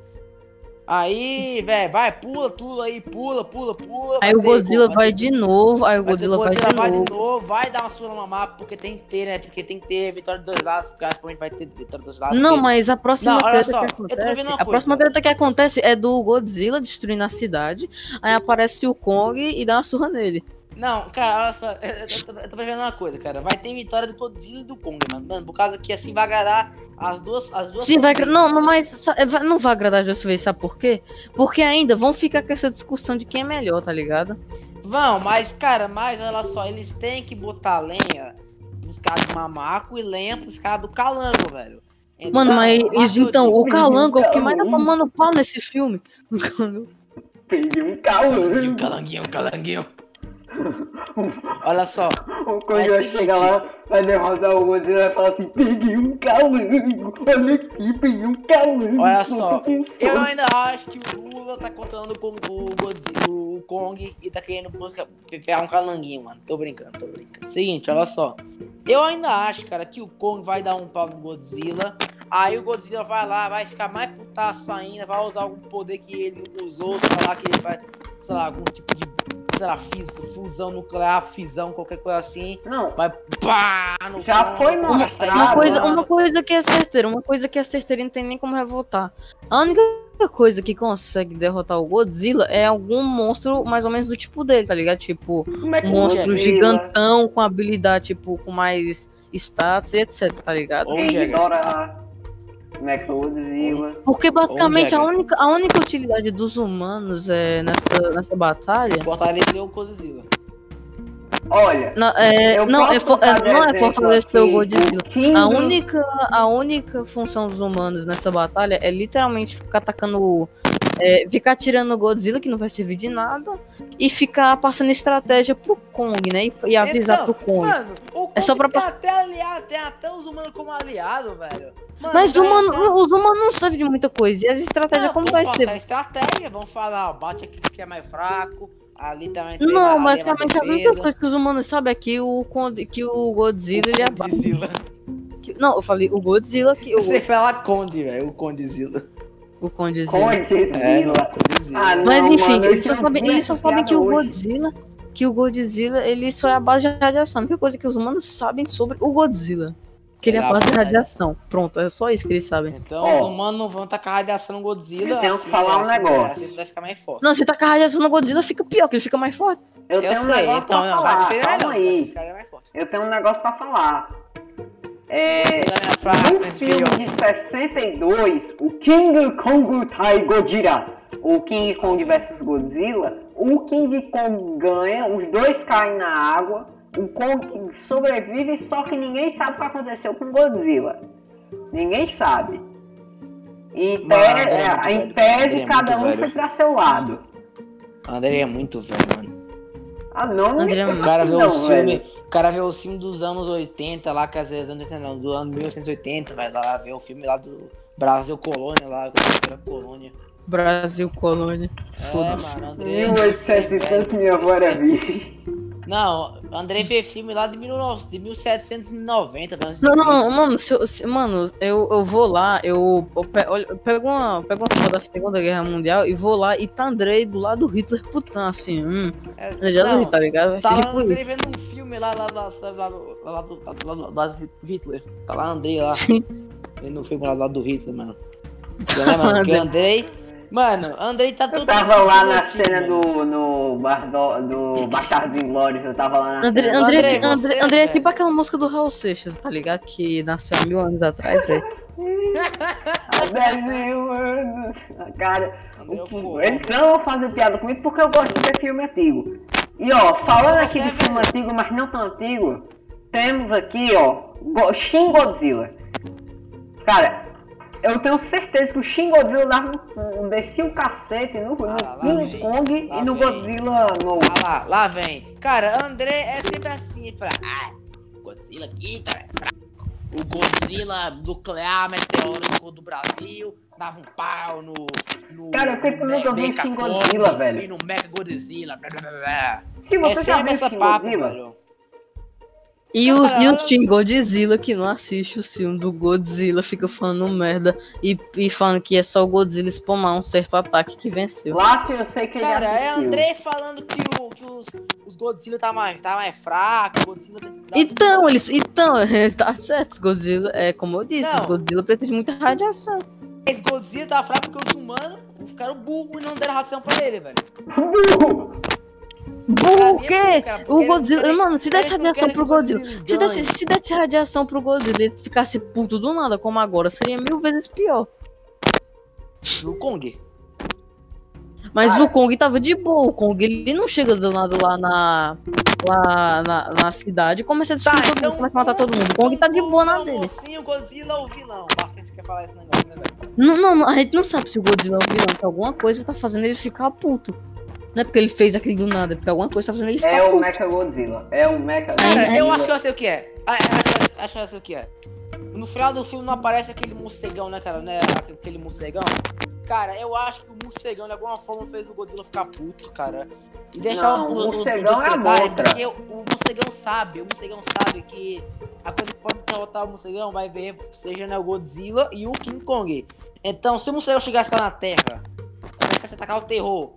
Aí, velho, vai, pula tudo aí, pula, pula, pula. Aí o Godzilla vai vai ter- de novo. Aí o vai Godzilla vai de vai novo. de novo, vai dar uma surra no mamaco, porque tem que ter, né? Porque tem que ter vitória dos dois lados, porque acho que a gente vai ter vitória dos lados. Não, porque- mas a próxima Não, treta só, que acontece. A coisa. próxima treta que acontece é do Godzilla destruindo a cidade. Aí aparece o Kong e dá uma surra nele. Não, cara, olha só, eu, tô, eu tô prevendo uma coisa, cara. Vai ter vitória do Godzilla e do Kong, mano. Mano, por causa que assim vai agradar as duas. As duas Sim, vai. Não, não, mas é, vai- não vai agradar dessa vez, sabe por quê? Porque ainda vão ficar com essa discussão de quem é melhor, tá ligado? Vão, mas, cara, mas olha só, eles têm que botar lenha pros caras do mamaco e lenha pros caras do calango, velho. Então, Mano, mas eu então, o Calango é o que mais tá Calango. tomando pau nesse filme. O Calango. Peguei um Calanguinho, calor. calanguinho, calanguinho. Olha só, O Kong Mas vai chegar lá, vai derrotar o Godzilla e vai falar assim, peguei um calango, olha aqui, peguei um calango. Olha só, eu sono." ainda acho que o Lula tá contando com o Godzilla, o Kong e tá querendo pegar um calanguinho, mano. Tô brincando, tô brincando. Seguinte, olha só. Eu ainda acho, cara, que o Kong vai dar um pau no Godzilla. Aí o Godzilla vai lá, vai ficar mais putaço ainda, vai usar algum poder que ele nunca usou, sei lá, que ele vai, sei lá, algum tipo de, sei lá, fis- fusão nuclear, fisão, qualquer coisa assim. Não, Vai pá no Já Kong, foi mostrado. Uma coisa, uma coisa que é certeira, uma coisa que é certeira e não tem nem como revoltar. A única coisa que consegue derrotar o Godzilla é algum monstro mais ou menos do tipo dele, tá ligado? Tipo, é um monstro Godzilla gigantão com habilidade, tipo, com mais status e etc, tá ligado? Ou Jagger. Porque basicamente a única, a única utilidade dos humanos é, nessa, nessa batalha. Fortalecer o Godzilla. Olha, na- é, não, é, é- não é fortalecer o Godzilla. A única, a única função dos humanos nessa batalha é literalmente ficar atacando. É, ficar tirando o Godzilla, que não vai servir de nada, e ficar passando estratégia pro Kong, né? E, e avisar Então, pro Kong. Mano, o Kong É só pra- tem até aliado, tem até os humanos como aliado, velho. Mano, Mas vai humano, os humanos não servem de muita coisa. E as estratégias, Não, como vai ser? a estratégia, vão falar, ó, bate aqui que é mais fraco, ali também tem Não, é basicamente a única coisa que os humanos sabem é que o, que o Godzilla ele é. ba- Godzilla. Não, eu falei o Godzilla, que o, Você fala Conde, velho, o Condezilla. O Condizilla. Godzilla. É, não. Ah, não. Mas enfim, mano, eles só sabem, eles só sabem que o hoje. Godzilla, que o Godzilla, ele só é a base de radiação. A única coisa que os humanos sabem sobre o Godzilla, que ele é É a a base de radiação. Pronto, é só isso que eles sabem. Então Ó. os humanos não vão tacar radiação no Godzilla. Eu tenho que assim, falar um assim, negócio. Assim ele vai ficar mais forte. Não, se tacar radiação no Godzilla, fica pior, que ele fica mais forte. Eu, Eu, tenho um sei, negócio então pra não, falar, calma aí. Eu tenho um negócio pra falar. É, é no filme de 62, o King Kong Tai Godzilla, o King Kong vs Godzilla, o King Kong ganha, os dois caem na água, o Kong sobrevive, só que ninguém sabe o que aconteceu com Godzilla. Ninguém sabe. Em, Mano, te- é é, em tese, é cada um velho. foi pra seu lado. André é muito velho, mano. Ah, não, não André, me o cara vê velho. filmes. O cara vê os filmes dos anos 80 lá, quer dizer, anos 80 não, do ano 1980, vai lá ver o filme lá do Brasil Colônia lá, era colônia. Brasil Colônia. É, Foda-se. mano, Andrei. 1800 e tanto minha avó era virgem. Não, Andrei fez filme lá de, 19, de 1790, mano. Não, não, mano, se eu, se- mano, eu, eu vou lá, eu, eu, pe- olha, eu pego uma, pego uma foto da Segunda Guerra Mundial e vou lá e tá Andrei do lado do Hitler putão, assim, hum. Eu já não, tá ligado? Tá lá tipo Andrei isso. vendo um filme lá, lá, lá, lá, do- lá, do- lá, do- do- do Hitler. Tá lá Andrei lá. Sim. Vendo um filme lá, lá do Hitler, mano. Entendeu, né, mano? Porque Andrei. Mano, Andrei tá todo. Eu tava lá na cena do. no bar do, do Bastardos Inglórios, eu tava lá na André, cena. André, Andrei, André, você, André é tipo aquela música do Raul Seixas, tá ligado? Que nasceu há mil anos atrás, velho. Há 10 mil anos. Cara, é o eles não vão fazer piada comigo porque eu gosto de ver filme antigo. E ó, falando aqui de é filme antigo, mas não tão antigo, temos aqui, ó, Shin Godzilla. Cara, eu tenho certeza que o Shin Godzilla um, descia o cacete no, no Ah, lá King vem. Kong Lá e no vem. Godzilla novo. Ah lá, lá vem. Cara, André é sempre assim. Fala, ah, Godzilla aqui, tá? O Godzilla nuclear meteórico do Brasil dava um pau no. no Cara, eu sempre no nunca vi Mecha Shin Godzilla, velho. E no Mega Godzilla. Blá, blá, blá. Se É você já sempre viu essa Shin papo, Godzilla, velho. E os, e os Caralho. Team Godzilla que não assiste o filme do Godzilla fica falando merda e, e falando que é só o Godzilla spamar um certo ataque que venceu. Lácio, eu sei que ele Cara, é. André falando que, o, que os, os Godzilla tá mais, tá mais fraco, o Godzilla Então, eles. Então, tá certo, os Godzilla. É como eu disse, Não. os Godzilla precisam de muita radiação. Esse Godzilla tá fraco porque os humanos ficaram burros e não deram radiação pra ele, velho. Burro! Pra o é quê? O Godzilla. Mano, se desse radiação pro o Godzilla. Se desse, se desse radiação pro Godzilla e ele ficasse puto do nada, como agora, seria mil vezes pior. O Kong. Mas Cara. o Kong tava de boa. O Kong ele não chega do nada lá na. Lá na, na cidade e começa a destruir Tá, todo então. mundo, começa a matar todo mundo. O Kong tá de boa na o dele. mocinho, o Godzilla ou o vilão? Basta você quer falar esse negócio, né, velho? Não, não, a gente não sabe se o Godzilla é um vilão, que alguma coisa tá fazendo ele ficar puto. Não é porque ele fez aquilo do nada, é porque alguma coisa tá fazendo ele ficar É o. Mecha Godzilla. É o Mecha ai, eu acho que eu sei o que é. Ah, Acho, acho que eu sei o que é. No final do filme não aparece aquele morcegão, né, cara? Né? Aquele morcegão. Cara, eu acho que o morcegão de alguma forma fez o Godzilla ficar puto, cara. E deixar Não, o, o o, o, os é porque o, o morcegão sabe, o morcegão sabe que a coisa que pode derrotar o morcegão vai ver, seja né, o Godzilla e o King Kong. Então, se o morcegão chegasse lá na Terra, começasse a atacar o terror,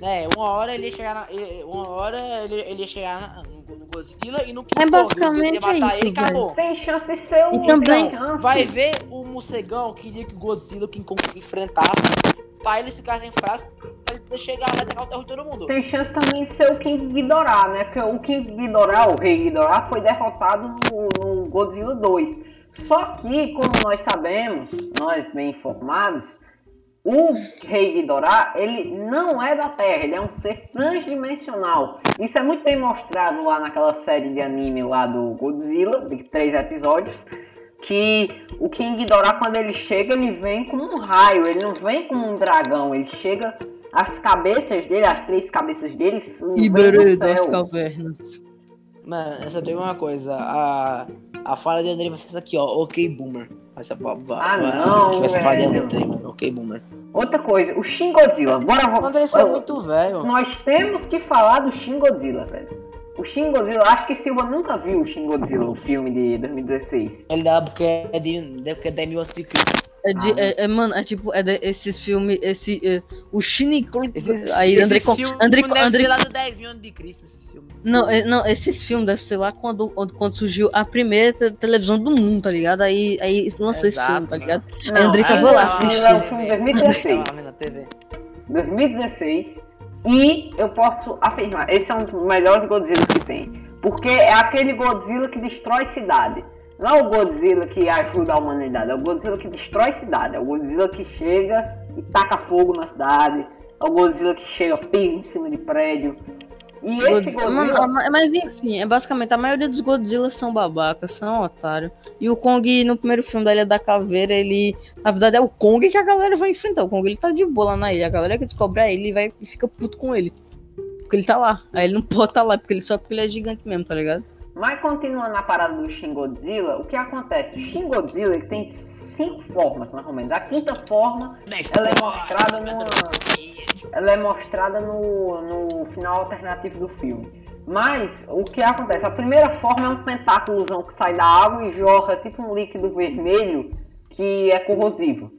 né? Uma hora ele ia chegar na, Uma hora ele, ele ia chegar na- no, Godzilla e no King É Kong. Basicamente matar isso, ele acabou. Tem chance de ser o. E também- tem chance. Vai ver o morcegão queria que o Godzilla e o King Kong se enfrentassem. Pra eles ficassem fracos, pra ele chegar e atacar o todo mundo. Tem chance também de ser o King Ghidorah, né? Porque o King Ghidorah, o Rei Ghidorah, foi derrotado no, no Godzilla 2. Só que, como nós sabemos, nós bem informados, o Rei Ghidorah, ele não é da Terra, ele é um ser transdimensional. Isso é muito bem mostrado lá naquela série de anime lá do Godzilla, de três episódios, que o King Ghidorah, quando ele chega, ele vem com um raio, ele não vem com um dragão, ele chega... As cabeças dele, as três cabeças dele, Iberê das cavernas. Mano, eu só tenho uma coisa. A, a fala de André vai ser essa aqui, ó. Ok, boomer. Vai ser, vai, Ah, vai- não, que vai ser a fala de. André, mano. Ok, boomer. Outra coisa, o Shin Godzilla. Bora vamos. André isso é muito velho. Nós temos que falar do Shin Godzilla, velho. O Shin Godzilla, acho que Silva nunca viu o Shin Godzilla, o filme de 2016. Ele dá porque é de, porque é 10 mil antes de Cristo. É, de, Ah, é, é, mano, é tipo, é de- esses filmes, esse. é, o Shinigami. Esse, Aí, esse André. filme André, deve André ser lá do 10 mil antes de Cristo, esse filme. Não, é- não, esses filmes devem ser lá quando, quando, surgiu a primeira te- televisão do mundo, tá ligado? Aí, aí lançou esse Exato, filme, tá ligado? Não, André é, tava lá não, assistindo. é um filme de 2016. Tava lá na TV. 2016. E eu posso afirmar, esse é um dos melhores Godzilla que tem. Porque é aquele Godzilla que destrói cidade. Não é o Godzilla que ajuda a humanidade, é o Godzilla que destrói cidade. É o Godzilla que chega e taca fogo na cidade. É o Godzilla que chega, pisa em cima de prédio. E esse Godzilla- a- mas enfim, é basicamente a maioria dos Godzilla são babacas, são otários. E o Kong, no primeiro filme da Ilha da Caveira, ele. Na verdade, é o Kong que a galera vai enfrentar. O Kong ele tá de boa lá na ilha. A galera que descobre a ilha e vai e fica puto com ele. Porque ele tá lá. Aí ele não pode estar lá, porque ele só porque ele é gigante mesmo, tá ligado? Mas continuando na parada do Shin Godzilla, o que acontece? O Shin Godzilla ele tem cinco formas, mais ou menos. A quinta forma, ela é mostrada numa, ela é mostrada no, no final alternativo do filme. Mas o que acontece? A primeira forma é um tentáculozão que sai da água e jorra tipo um líquido vermelho que é corrosivo.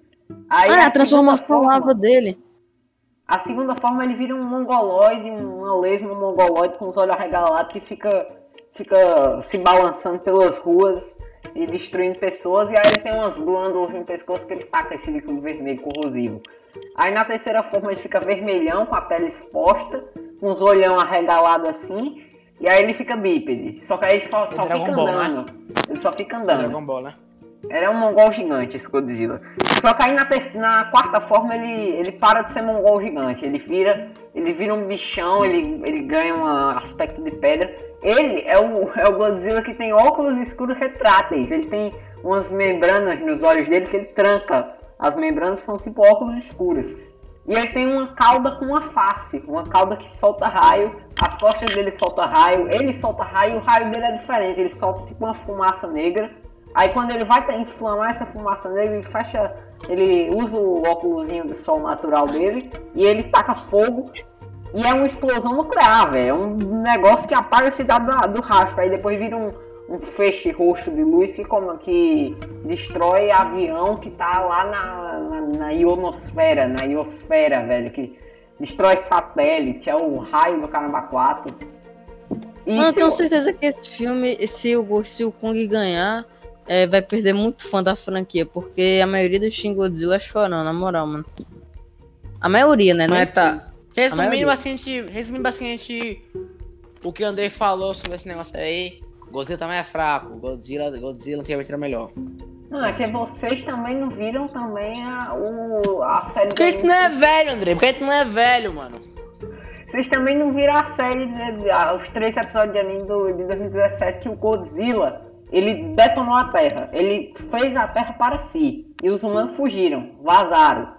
Aí ah, a, a transformação forma, lava dele. A segunda forma ele vira um mongoloide, uma lesma mongoloide com os olhos arregalados que fica, fica se balançando pelas ruas e destruindo pessoas. E aí ele tem umas glândulas no pescoço que ele taca esse líquido vermelho corrosivo. Aí na terceira forma ele fica vermelhão, com a pele exposta, com os olhão arregalados assim. E aí ele fica bípede. Só que aí ele só, só fica Ball, né? andando. Né? Ele só fica andando. Dragon Ball, né? Ele é um mongol gigante, esse Godzilla. Só que aí na, na, quarta forma ele, ele para de ser mongol gigante. Ele vira, ele vira um bichão, ele, ele ganha um aspecto de pedra. Ele é o, é o Godzilla que tem óculos escuros retráteis. Ele tem umas membranas nos olhos dele que ele tranca as membranas são tipo óculos escuros. E ele tem uma cauda com uma face, uma cauda que solta raio, as costas dele solta raio, ele solta raio, o raio dele é diferente, ele solta tipo uma fumaça negra. Aí quando ele vai inflamar essa fumaça negra, ele fecha, ele usa o óculos de sol natural dele e ele taca fogo. E é uma explosão nuclear, velho. É um negócio que apaga a cidade do, do rastro. Aí depois vira um, um feixe roxo de luz que, como, que destrói avião que tá lá na, na, na ionosfera, na iosfera, velho, que destrói satélite, é o raio do Caramba 4. E eu tenho certeza que esse filme, se o, se o Kong ganhar, é, vai perder muito fã da franquia, porque a maioria dos Shin Godzilla é chorando, na moral, mano. A maioria, né? Mas tá. Resumindo bastante, resumindo bastante o que o Andrei falou sobre esse negócio aí, Godzilla também é fraco. Godzilla, Godzilla antigamente era melhor. Não, é que vocês também não viram também a, o, a série. Porque a gente não é velho, André. Porque a gente não é velho, mano. Vocês também não viram a série, os três episódios de anime do, de 2017 que o Godzilla ele detonou a Terra. Ele fez a Terra para si. E os humanos fugiram, vazaram,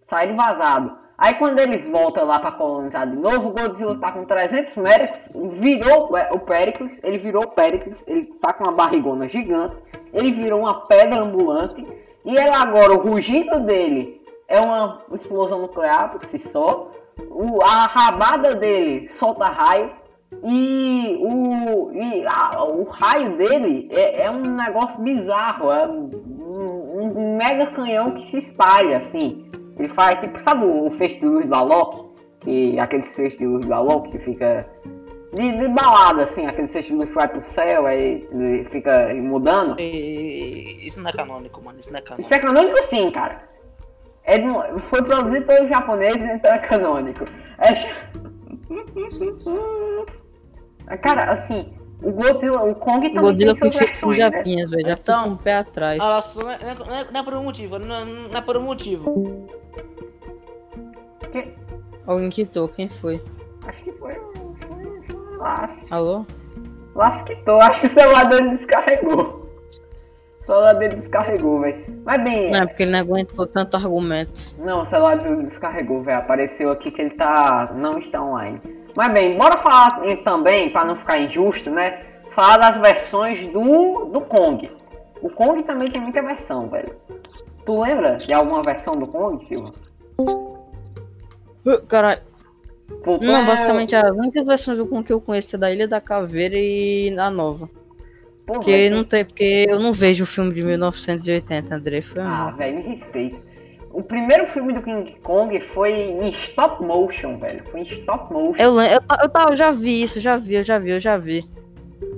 saíram vazados. Aí quando eles voltam lá para colonizar de novo, Godzilla tá com 300 metros, virou o Pericles, ele virou o Pericles, ele tá com uma barrigona gigante, ele virou uma pedra ambulante, e ele agora, o rugido dele é uma explosão nuclear por si só, o, a rabada dele solta raio, e o, e a, o raio dele é, é, um negócio bizarro, é um, um mega canhão que se espalha assim. Ele faz tipo, sabe o feixe de luz da Loki? Que aquele feixe de luz da Loki que fica de, de balada, assim, aquele feixe de luz que vai pro céu, aí fica mudando. E, isso não é canônico, mano, isso não é canônico. Isso é canônico sim, cara. É, foi produzido pelos japoneses, então é canônico. É... Cara, assim, o Godzilla, o Kong também Godzilla tem suas versões, né? Japinhas, velho, já então, com o pé atrás. Olha só, não é, não, é, não é por um motivo, não, é, não é por um motivo. Que? Alguém quitou, quem foi? Acho que foi, foi, foi Lácio. Alô? Lácio quitou, acho que o celular dele descarregou. O celular dele descarregou, velho. Mas bem. Não, é porque ele não aguentou tanto argumento. Não, o celular dele descarregou, velho. Apareceu aqui que ele tá. não está online. Mas bem, bora falar também, para não ficar injusto, né? Falar das versões do, do Kong. O Kong também tem muita versão, velho. Tu lembra de alguma versão do Kong, Silva? Caralho. Não, é... basicamente as únicas versões do Kong que eu conheço é da Ilha da Caveira e a nova. Pô, porque não tem, porque eu não vejo o filme de 1980, André. Foi ah, velho, me respeita. O primeiro filme do King Kong foi em stop motion, velho. Foi em stop motion. Eu, eu, eu, eu, já vi isso, já vi, eu já vi, eu já vi.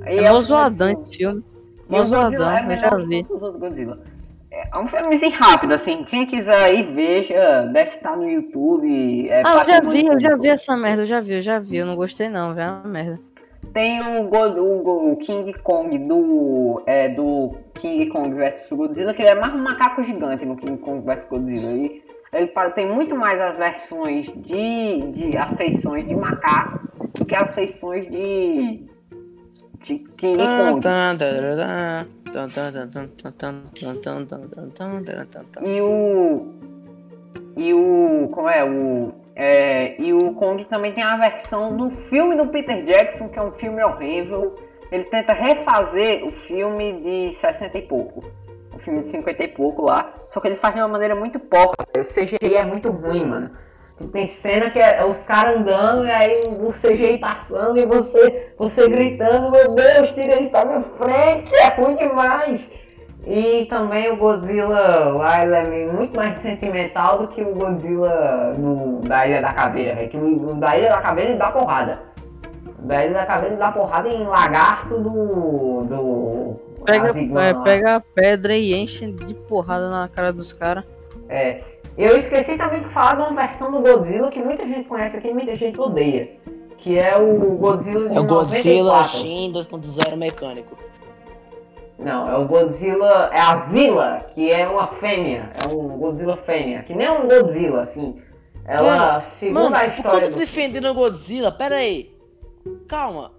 E é, é mó zoadão esse filme. Mó zoadão, é eu já vi. É um filmezinho rápido, assim. Quem quiser aí, veja. Deve estar no YouTube. É ah, eu já vi, eu já vi essa merda, eu já vi, eu já vi. Eu não gostei não, velho. É uma merda. Tem o, o, o, King Kong do, é, do King Kong vs Godzilla, que ele é mais um macaco gigante no King Kong vs Godzilla. E ele tem muito mais as versões de, de as feições de macaco do que as feições de, de King Kong. E o. E o. Como é? O é, e o Kong também tem a versão do filme do Peter Jackson, que é um filme horrível. Ele tenta refazer o filme de 60 e pouco. filme de 50 e pouco lá. Só que ele faz de uma maneira muito porca. O CGI é muito ruim, mano. Tem cena que é os caras andando e aí o CGI passando e você, você gritando, meu Deus, tira isso da minha frente, é ruim demais. E também o Godzilla lá ele é muito mais sentimental do que o Godzilla no, da Ilha da Caveira, véio, que o, da Ilha da Caveira ele dá porrada. O da Ilha da Caveira ele dá porrada em lagarto do. do Pega, é, pega a pedra e enche de porrada na cara dos caras. É. Eu esqueci também de falar de uma versão do Godzilla que muita gente conhece aqui e muita gente odeia. Que é o Godzilla de É o Godzilla 94. Shin 2.0 mecânico. Não, é o Godzilla. É a Zilla, que é uma fêmea. É um Godzilla fêmea. Que nem é um Godzilla, assim. Ela, Mano, segundo Mano, a por que eu história tô do. defendendo o Godzilla? Pera aí. Calma.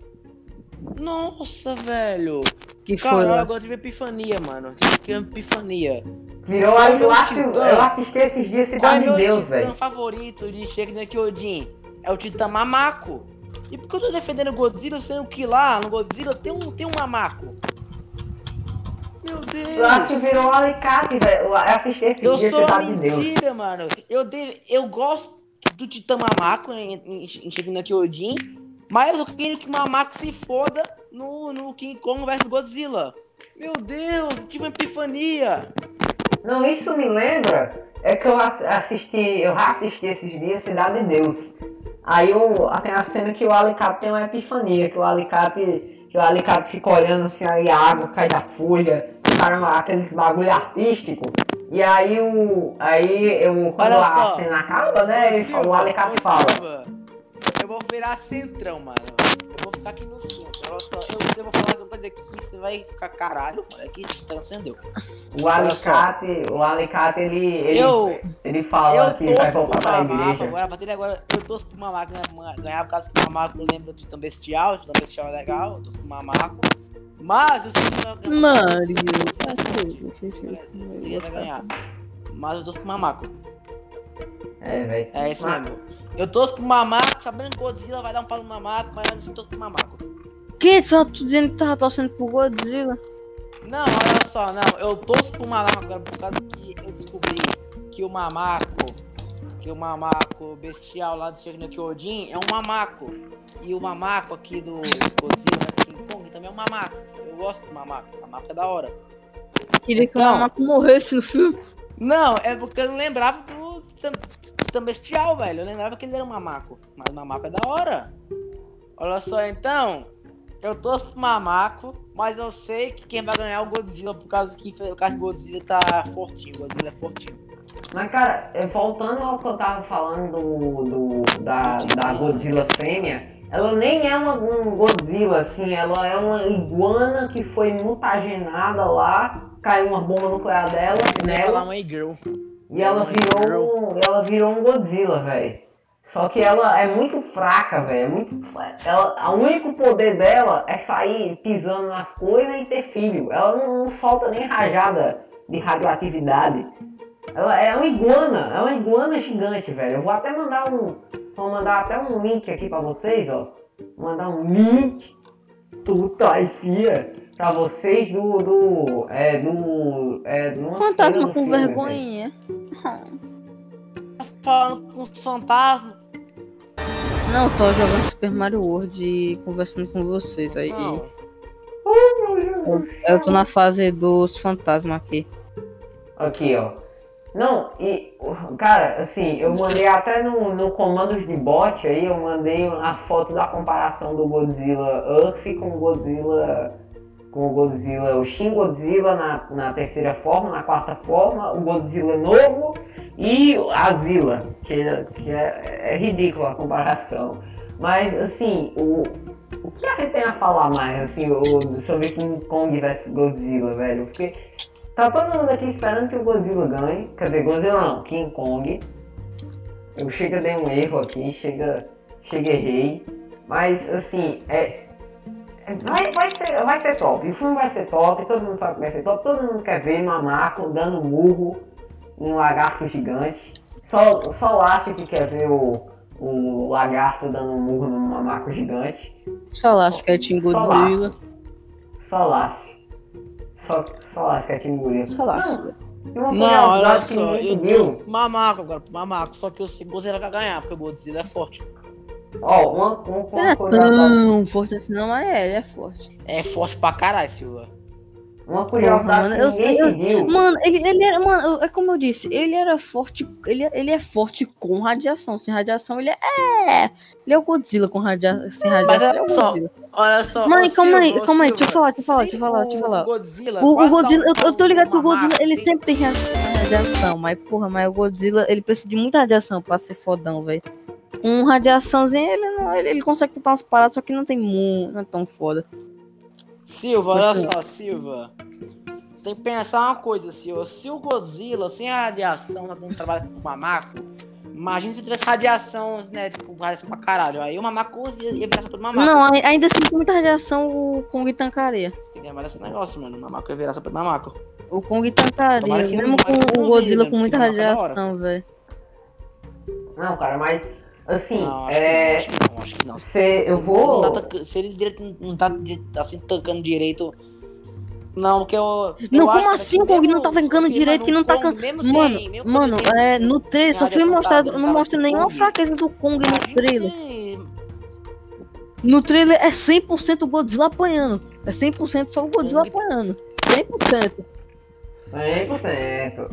Nossa, velho. Que foi, Caralho, lá? agora tive epifania, mano. Tive uma epifania. Virou Qual é eu, meu assi- eu assisti esses dias Qual é Cidade de meu Deus, titã velho. favorito de Shingeki no Kyojin? É o Titã Mamaco. E por que eu tô defendendo o Godzilla sendo que lá no Godzilla tem um, tem um Mamaco? Meu Eu acho que Deus! virou um alicate, velho. Eu assisti esses Eu dias sou a Cidade de Deus. mentira, mano. Eu, deve, eu gosto do Titã Mamaco em, em, em Shingeki no Kyojin, mas eu quero que o Mamaco se foda no, no King Kong vs Godzilla. Meu Deus, eu tive uma epifania. Não, isso me lembra. É que eu ass- assisti. Eu assisti esses dias Cidade de Deus. Aí eu, tem a cena que o alicate tem uma epifania, que o alicate. Que o alicate fica olhando assim, aí a água cai da folha, caramba, aqueles bagulho artístico. E aí o. Aí eu. Quando Olha a só. cena acaba, né? Ele, fala- o alicate fala. Silva, eu vou virar centrão, mano. Eu vou ficar aqui no centro. Olha só, eu, eu vou falar alguma coisa aqui, você vai ficar caralho, mano. Aqui transcendeu. O alicate, o alicate ele. ele Eu- ele fala eu que vai voltar pra igreja. agora, a partir de agora, eu torço pro Mamaco ganhar, ganhar por causa que o Mamaco lembra do Titã Bestial, Titã Bestial é legal, eu torço pro Mamaco. Mas eu sei que vai ganhar. Você vai ganhar. Mas eu torço pro Mamaco. É, velho. É isso mesmo. Eu torço pro Mamaco, sabendo que o Godzilla vai dar um pau no Mamaco, mas eu não torço pro Mamaco. Quem tá tu dizendo que tava torcendo pro Godzilla? Não, olha só, não, eu torço pro Mamaco agora por causa que eu descobri que o Mamaco, que o Mamaco bestial lá do no Kyojin é um Mamaco. E o Mamaco aqui do Godzilla King Kong também é um Mamaco. Eu gosto desse Mamaco, Mamaco é da hora. Queria que o Então. Mamaco morresse no filme. Não, é porque eu não lembrava do Titã Bestial, velho. Eu lembrava que ele era um Mamaco. Mas o Mamaco é da hora. Olha só, então. Eu torço pro Mamaco, mas eu sei que quem vai ganhar é o Godzilla, por causa que, o Godzilla tá fortinho. O Godzilla é fortinho. Mas, cara, é, voltando ao que eu tava falando do, do- da, da Godzilla fêmea, ela nem é uma, um Godzilla, assim, ela é uma iguana que foi mutagenada lá, caiu uma bomba nuclear dela, Eu ia falar nela, uma girl. E ela virou, um, ela virou um Godzilla, velho. Só que ela é muito fraca, velho. É muito. Ela, o único poder dela é sair pisando nas coisas e ter filho. Ela não, não solta nem rajada de radioatividade. Ela é uma iguana, é uma iguana gigante, velho. Eu vou até mandar um. Vou mandar até um link aqui pra vocês, ó. Vou mandar um link do Taifia pra vocês do. do. É, do. É, cena Fantasma do com filme, velho. Tá falando com os fantasmas. Não, tô jogando Super Mario World e conversando com vocês aí. Não. Eu tô na fase dos fantasmas aqui. Aqui, ó. Não, e, cara, assim, eu mandei até no, no comandos de bot aí, eu mandei a foto da comparação do Godzilla Earth com o Godzilla. Com o Godzilla, o Shin Godzilla na, na terceira forma, na quarta forma, o Godzilla novo e a Zilla, que, é- que é, é ridícula a comparação. Mas, assim, o, o que a gente tem a falar mais, assim, o- sobre King Kong vs Godzilla, velho? Porque Tá todo mundo aqui esperando que o Godzilla ganhe. Dizer, Godzilla não, King Kong. Eu chega dei um erro aqui, chega, chega errei. Mas assim, é- vai, vai, ser, vai ser top. O filme vai ser top, todo mundo sabe que vai ser top. Todo mundo quer ver Mamaco dando murro em um lagarto gigante. Só, só o Lácio que quer ver o, o lagarto dando um murro num mamaco gigante. Só lá, que é Team Só Godzilla. Só Lácio. Só, só lasca que engoliu. Só lá. Não, Não, olha só, eu tô mamaco agora, mamaco. Só que o Godzilla vai ganhar, porque o Godzilla é forte. Ó, uma, uma, não uma é curiosidade. tão forte assim, não, mas é, ele é forte. É forte pra caralho, Silva. Uma curiosidade Mano, que eu eu-. Mano, ele, ele era, mano, é como eu disse, ele era forte, ele, ele é forte com radiação. Sem radiação, ele é. Ele é o Godzilla com radia, sem radiação. é o olha só, Godzilla. Olha só. Mãe, calma aí, calma aí, deixa eu falar, deixa eu falar, deixa eu falar, deixa eu falar. O Godzilla. O, o dá um Godzilla, eu, eu tô ligado que o Godzilla, ele assim. sempre tem ra- radiação, mas porra, mas o Godzilla, ele precisa de muita radiação pra ser fodão, velho. Com radiaçãozinha, ele, não, ele, ele consegue botar umas paradas, só que não tem muito, não é tão foda. Silva, olha só, Silva. Você tem que pensar uma coisa, Silva. Se o Godzilla, sem a radiação, tá dando trabalho com o mamaco, imagina se tivesse radiação, né? Tipo, radiação pra caralho. Aí o mamaco ia, ia virar só pro mamaco. Não, ai- ainda assim, com muita radiação, o Kong tancaria. Você tem que lembrar desse negócio, mano. O mamaco ia virar só pro mamaco. O Kong tancaria, não- mesmo que com não o Godzilla com muita radiação, velho. Não, cara, mas assim, Não, acho é. que não, acho que não. Acho que eu não. Se, vou. não tá tanca- se ele direito, não tá assim tancando direito. Não, porque eu. eu Não, como assim o Kong não tá tancando direito, que não tá can- Mano, sem- Mano, sem- é, no trailer só foi mostrado, tá- não tá mostra nenhuma Kong. fraqueza do Kong no trailer. se- No trailer é 100% o Godzilla apanhando. É 100% só o Godzilla Kong- apanhando. 100%. 100%.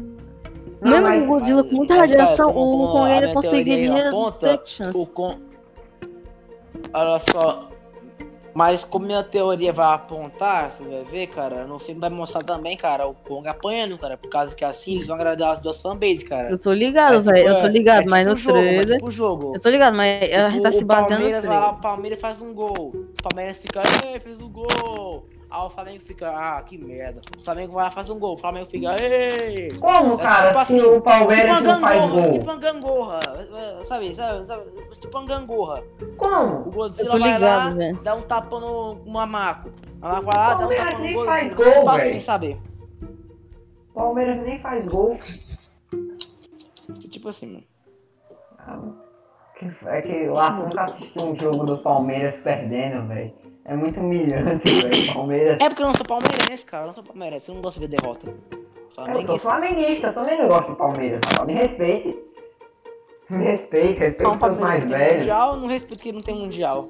Não, Mesmo mas- o Godzilla mas- com muita cara, radiação, o Kong ainda conseguiria teoria aponta. O Kong. Olha só. Mas como minha teoria vai apontar, você vai ver, cara, no filme vai mostrar também, cara, o Kong apanhando, cara, por causa que assim eles vão agradar as duas fanbases, cara. Eu tô ligado, É tipo- velho. Eu tô é- ligado, é mas tipo no jogo, trailer. tipo jogo. Eu tô ligado, mas a gente Tipo, tá se baseando no Palmeiras vai lá, o Palmeiras faz um gol. O Palmeiras fica, "Ê, fez o gol. Aí o Flamengo fica, ah, que merda. O Flamengo vai lá, faz um gol. O Flamengo fica, ei. Como, É cara, tipo assim, o Palmeiras tipo uma não faz gangorra, gol? tipo uma gangorra. Sabe, sabe, sabe? Tipo uma gangorra. O Como? Eu Godzilla tô vai lá, ligado, velho. dá um tapa no Mamaco. Ela vai lá, dá um Palmeiras tapa no Godzilla. faz Tipo gol, assim, velho. sabe? O Palmeiras nem faz gol. Tipo assim, mano. Ah, que- É que lá nunca assistiu um jogo do Palmeiras perdendo, velho. É muito humilhante, velho. Palmeiras. É porque eu não sou palmeirense, cara. Eu não sou palmeirense. Eu não gosto de ver derrota. Eu sou Flamenguista. eu também não gosto do Palmeiras. Me respeite. Me respeite, respeite Não, os seus mais velhos. mundial, não respeito que não tem mundial.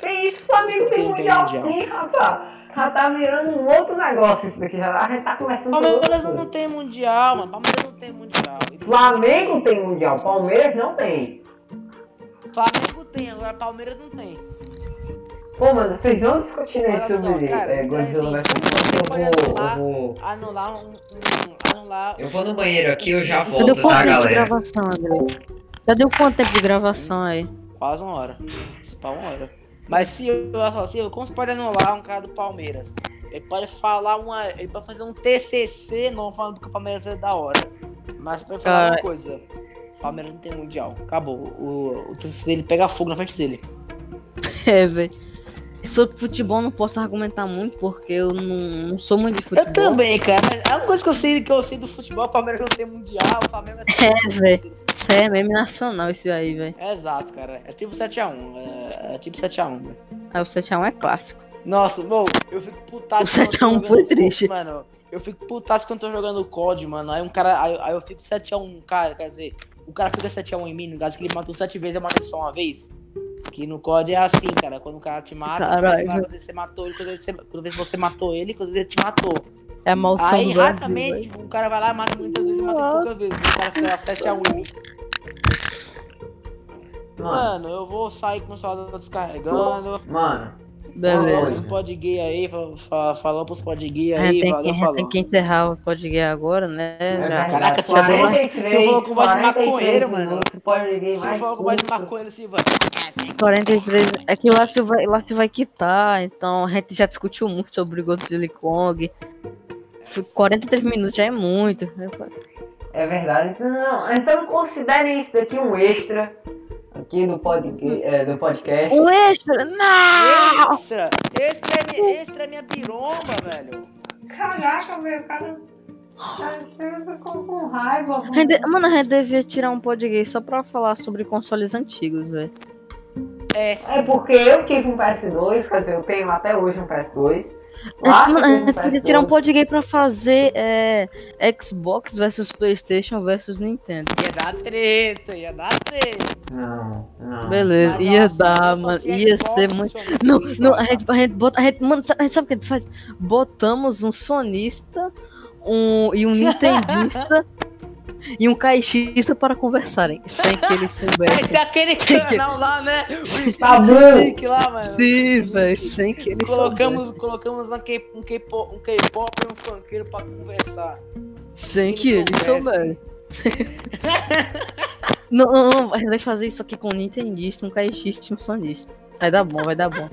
Que isso, Flamengo tem Tem, mundial mundial. sim, rapaz. Já tá virando um outro negócio isso daqui. Já, a gente tá começando com outra Palmeiras não, tem mundial, mano. Palmeiras não tem mundial. Flamengo tem mundial, Palmeiras não tem. Flamengo tem, agora Palmeiras não tem. Pô, mano, vocês vão discutindo só, sobre cara, é, Godzilla então, vs assim, Kong. Eu vou, anular- eu vou. Anular um. um anular. Eu vou no banheiro aqui, eu já Já volto, deu quanto tá, de galera? gravação, André? Já deu quanto tempo de gravação aí? Quase uma hora. Pá, uma hora. Mas se eu eu- como você pode anular um cara do Palmeiras? Ele pode falar uma. Ele pode fazer um TCC não falando que o Palmeiras é da hora. Mas você pode falar Cara. uma coisa: Palmeiras não tem mundial. Acabou. O, o TCC dele pega fogo na frente dele. É, velho. Sobre futebol não posso argumentar muito porque eu não, não sou muito de futebol. Eu também, cara. É uma coisa que eu sei que eu sei do futebol: o Palmeiras não tem mundial, o Flamengo é. É, velho. Isso aí é meme nacional, isso aí, velho. É exato, cara. É tipo 7x1. É, é tipo 7x1. velho. Aí o 7x1 é clássico. Nossa, bom, eu fico putaço O quando eu tô 7 a 1 jogando foi COD, triste. Mano, eu fico putaço quando eu tô jogando COD, mano. Aí um cara. Aí, aí eu fico 7x1, cara, quer dizer, o cara fica 7x1 em mim, no caso que ele matou 7 vezes, eu matei só uma vez. Que no COD é assim, cara. Quando o cara te mata, Caralho. quando você matou ele, quando você, quando você matou ele, quando ele te matou. É a maldição Aí rapidamente velho. o cara vai lá e mata muitas vezes e mata poucas vezes. O cara fica lá 7x1 em mim. Mano, Mano, eu vou sair com o celular descarregando. mano, Falou Beleza. pros pod gay aí, falou, fa- falou pros pod gay A aí, tem, que, valeu, gente falou. tem que encerrar o podcast agora, né? é Já. Caraca, você falou- 43, você falou com voz de 43 maconheiro, mano. pode ligar Se mais mais curto. maconha, Silva. 43. É que lá se vai, lá se vai quitar, então a gente já discutiu muito sobre Godzilla e Kong. Foi 43 minutos já é muito. É verdade. Não, então considerem isso daqui um extra aqui do, pod, é, do podcast. Um extra? Não! Extra! Extra é, minha, extra é minha biromba, velho. Caraca, meu, cara. tá com, com raiva. Gente- Mano, a gente devia tirar um podcast só pra falar sobre consoles antigos, velho. É, É porque eu tive um PS2, quer dizer, eu tenho até hoje um PS2. Claro tirar um gosto. podcast pra fazer é, Xbox versus Playstation versus Nintendo. Ia dar treta, ia dar treta. Não, não. Beleza, Mas, ia ó, dar, mano. Ia Xbox, ser muito. Não, não, a gente, a gente bota. A gente, mano, sabe- a gente sabe o que a gente faz? Botamos um sonista um, e um nintendista e um caixista para conversarem, sem que eles Esse soubessem. é aquele canal lá, né? O Tá bom. Speak lá, mano. Sim, velho, sem que eles Colocamos, soubessem. colocamos um K- K-pop um K-pop e um funkeiro pra conversar. Sem que que eles soubessem. não, não, não, a gente vai fazer isso aqui com um nintendista, um caixista e um sonista. Vai dar bom, vai dar bom.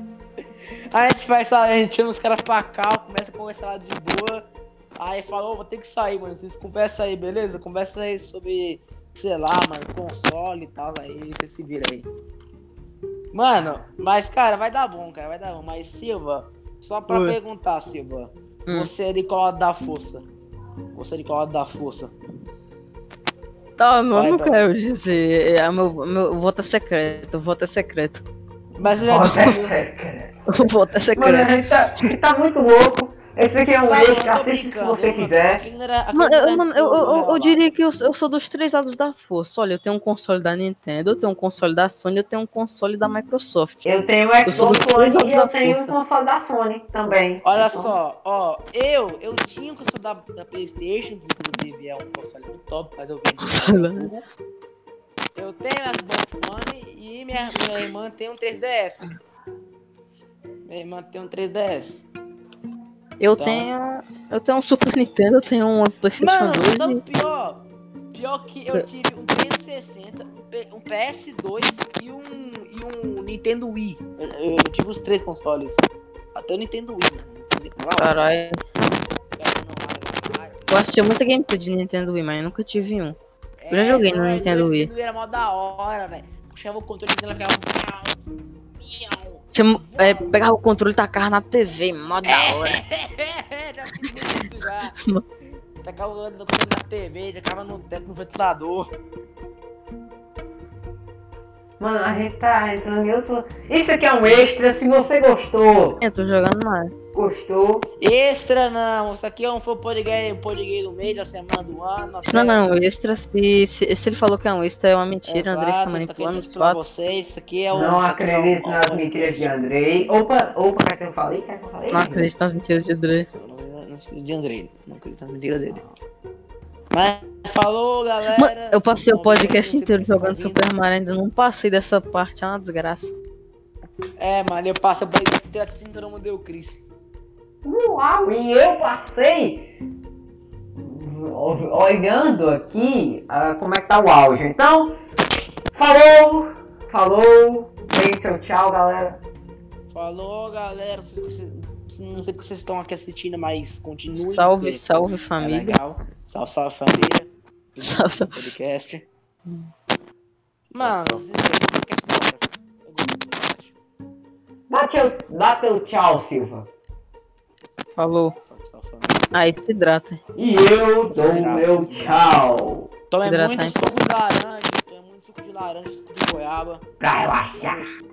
Aí a gente vai, sabe, a gente chama os caras pra cá, começa a conversar lá de boa. Aí falou, vou ter que sair, mano. Vocês conversam aí, beleza? Conversa aí sobre, sei lá, mano, console e tal. Aí você se vira aí. Mano, mas cara, vai dar bom, cara, vai dar bom. Mas Silva, só pra Oi. perguntar, Silva, Hum. você é de qual lado da força? Você é de qual lado da força? Tá, não, Vai, não tá. quero dizer. É, meu, meu voto é secreto, o voto é secreto. Mas eu já disse. é, cara. O voto é Mano, a secreto. gente tá, a gente tá muito louco. Esse aqui é um extra, tô assiste se você quiser. Mano, eu, mano, eu, eu- eu- diria que eu, eu sou dos três lados da força. Olha, eu tenho um console da Nintendo, eu tenho um console da Sony, eu tenho um console da Microsoft. Eu tenho o Eu sou Xbox One e eu tenho o força. console da Sony também. Olha Então, só, ó, eu, eu tinha um console da, da Playstation, que inclusive é um console muito top, mas eu vendi. Console. Eu tenho um Xbox One e minha, minha irmã tem um 3DS. Minha irmã tem um 3DS. Eu Então- tenho. Eu tenho um Super Nintendo, eu tenho um Playstation Mano, 2 sabe o e. pior? Pior que eu tive um 360, um P- um PS2 e um, e um Nintendo Wii. Eu, eu- eu tive os três consoles. Até o Nintendo Wii, mano. Caralho. Eu assistia muita gameplay de Nintendo Wii, mas eu nunca tive um. Eu já É, joguei no mano, Nintendo Wii. Nintendo Wii era mó da hora, velho. Puxava o controle e ela ficava. Chama, é, pegava o controle e tacava na TV, mó da hora. já fiz muito isso já. Tacava o controle na TV, tacava no teto no ventilador. Mano, a gente tá entrando em outro. Isso aqui é um extra. Se você gostou, Eu tô jogando mais. Gostou. Extra não, isso aqui é um foi podcast, podcast do mês, da semana do ano. até- Não, não, extra. Se, se, se ele falou que é um extra, é uma mentira. Exato, André está tá manipulando os fatos. vocês. Isso aqui é o. Não é acredito o nas podcast. mentiras de Andrei. Opa, opa, quer que eu falei? Quer que eu falei? Não acredito nas mentiras de André. Eu não acredito nas mentiras de Andrei. Não acredito nas mentiras dele. Mas falou, galera. Mano, eu passei o podcast inteiro jogando. Super Mario, ainda não passei dessa parte, é uma desgraça. É, mano, eu passo o podcast inteiro assistindo todo mundo deu Chris. Uau, e eu passei o- olhando aqui ah, como é que tá o áudio. Então, falou, falou, deem seu tchau, galera. Falou, galera. Não sei porque vocês estão aqui assistindo, mas continue. Salve, porque salve É família. legal. Salve, salve família. Salve, salve. Podcast. Mano, da hora. Gosto do podcast. Dá teu, dá teu tchau, Silva. Falou. Aí se hidrata. E eu dou meu tchau. Tome Hidratar, muito hein? suco de laranja, tome muito suco de laranja, suco de goiaba. Pra relaxar.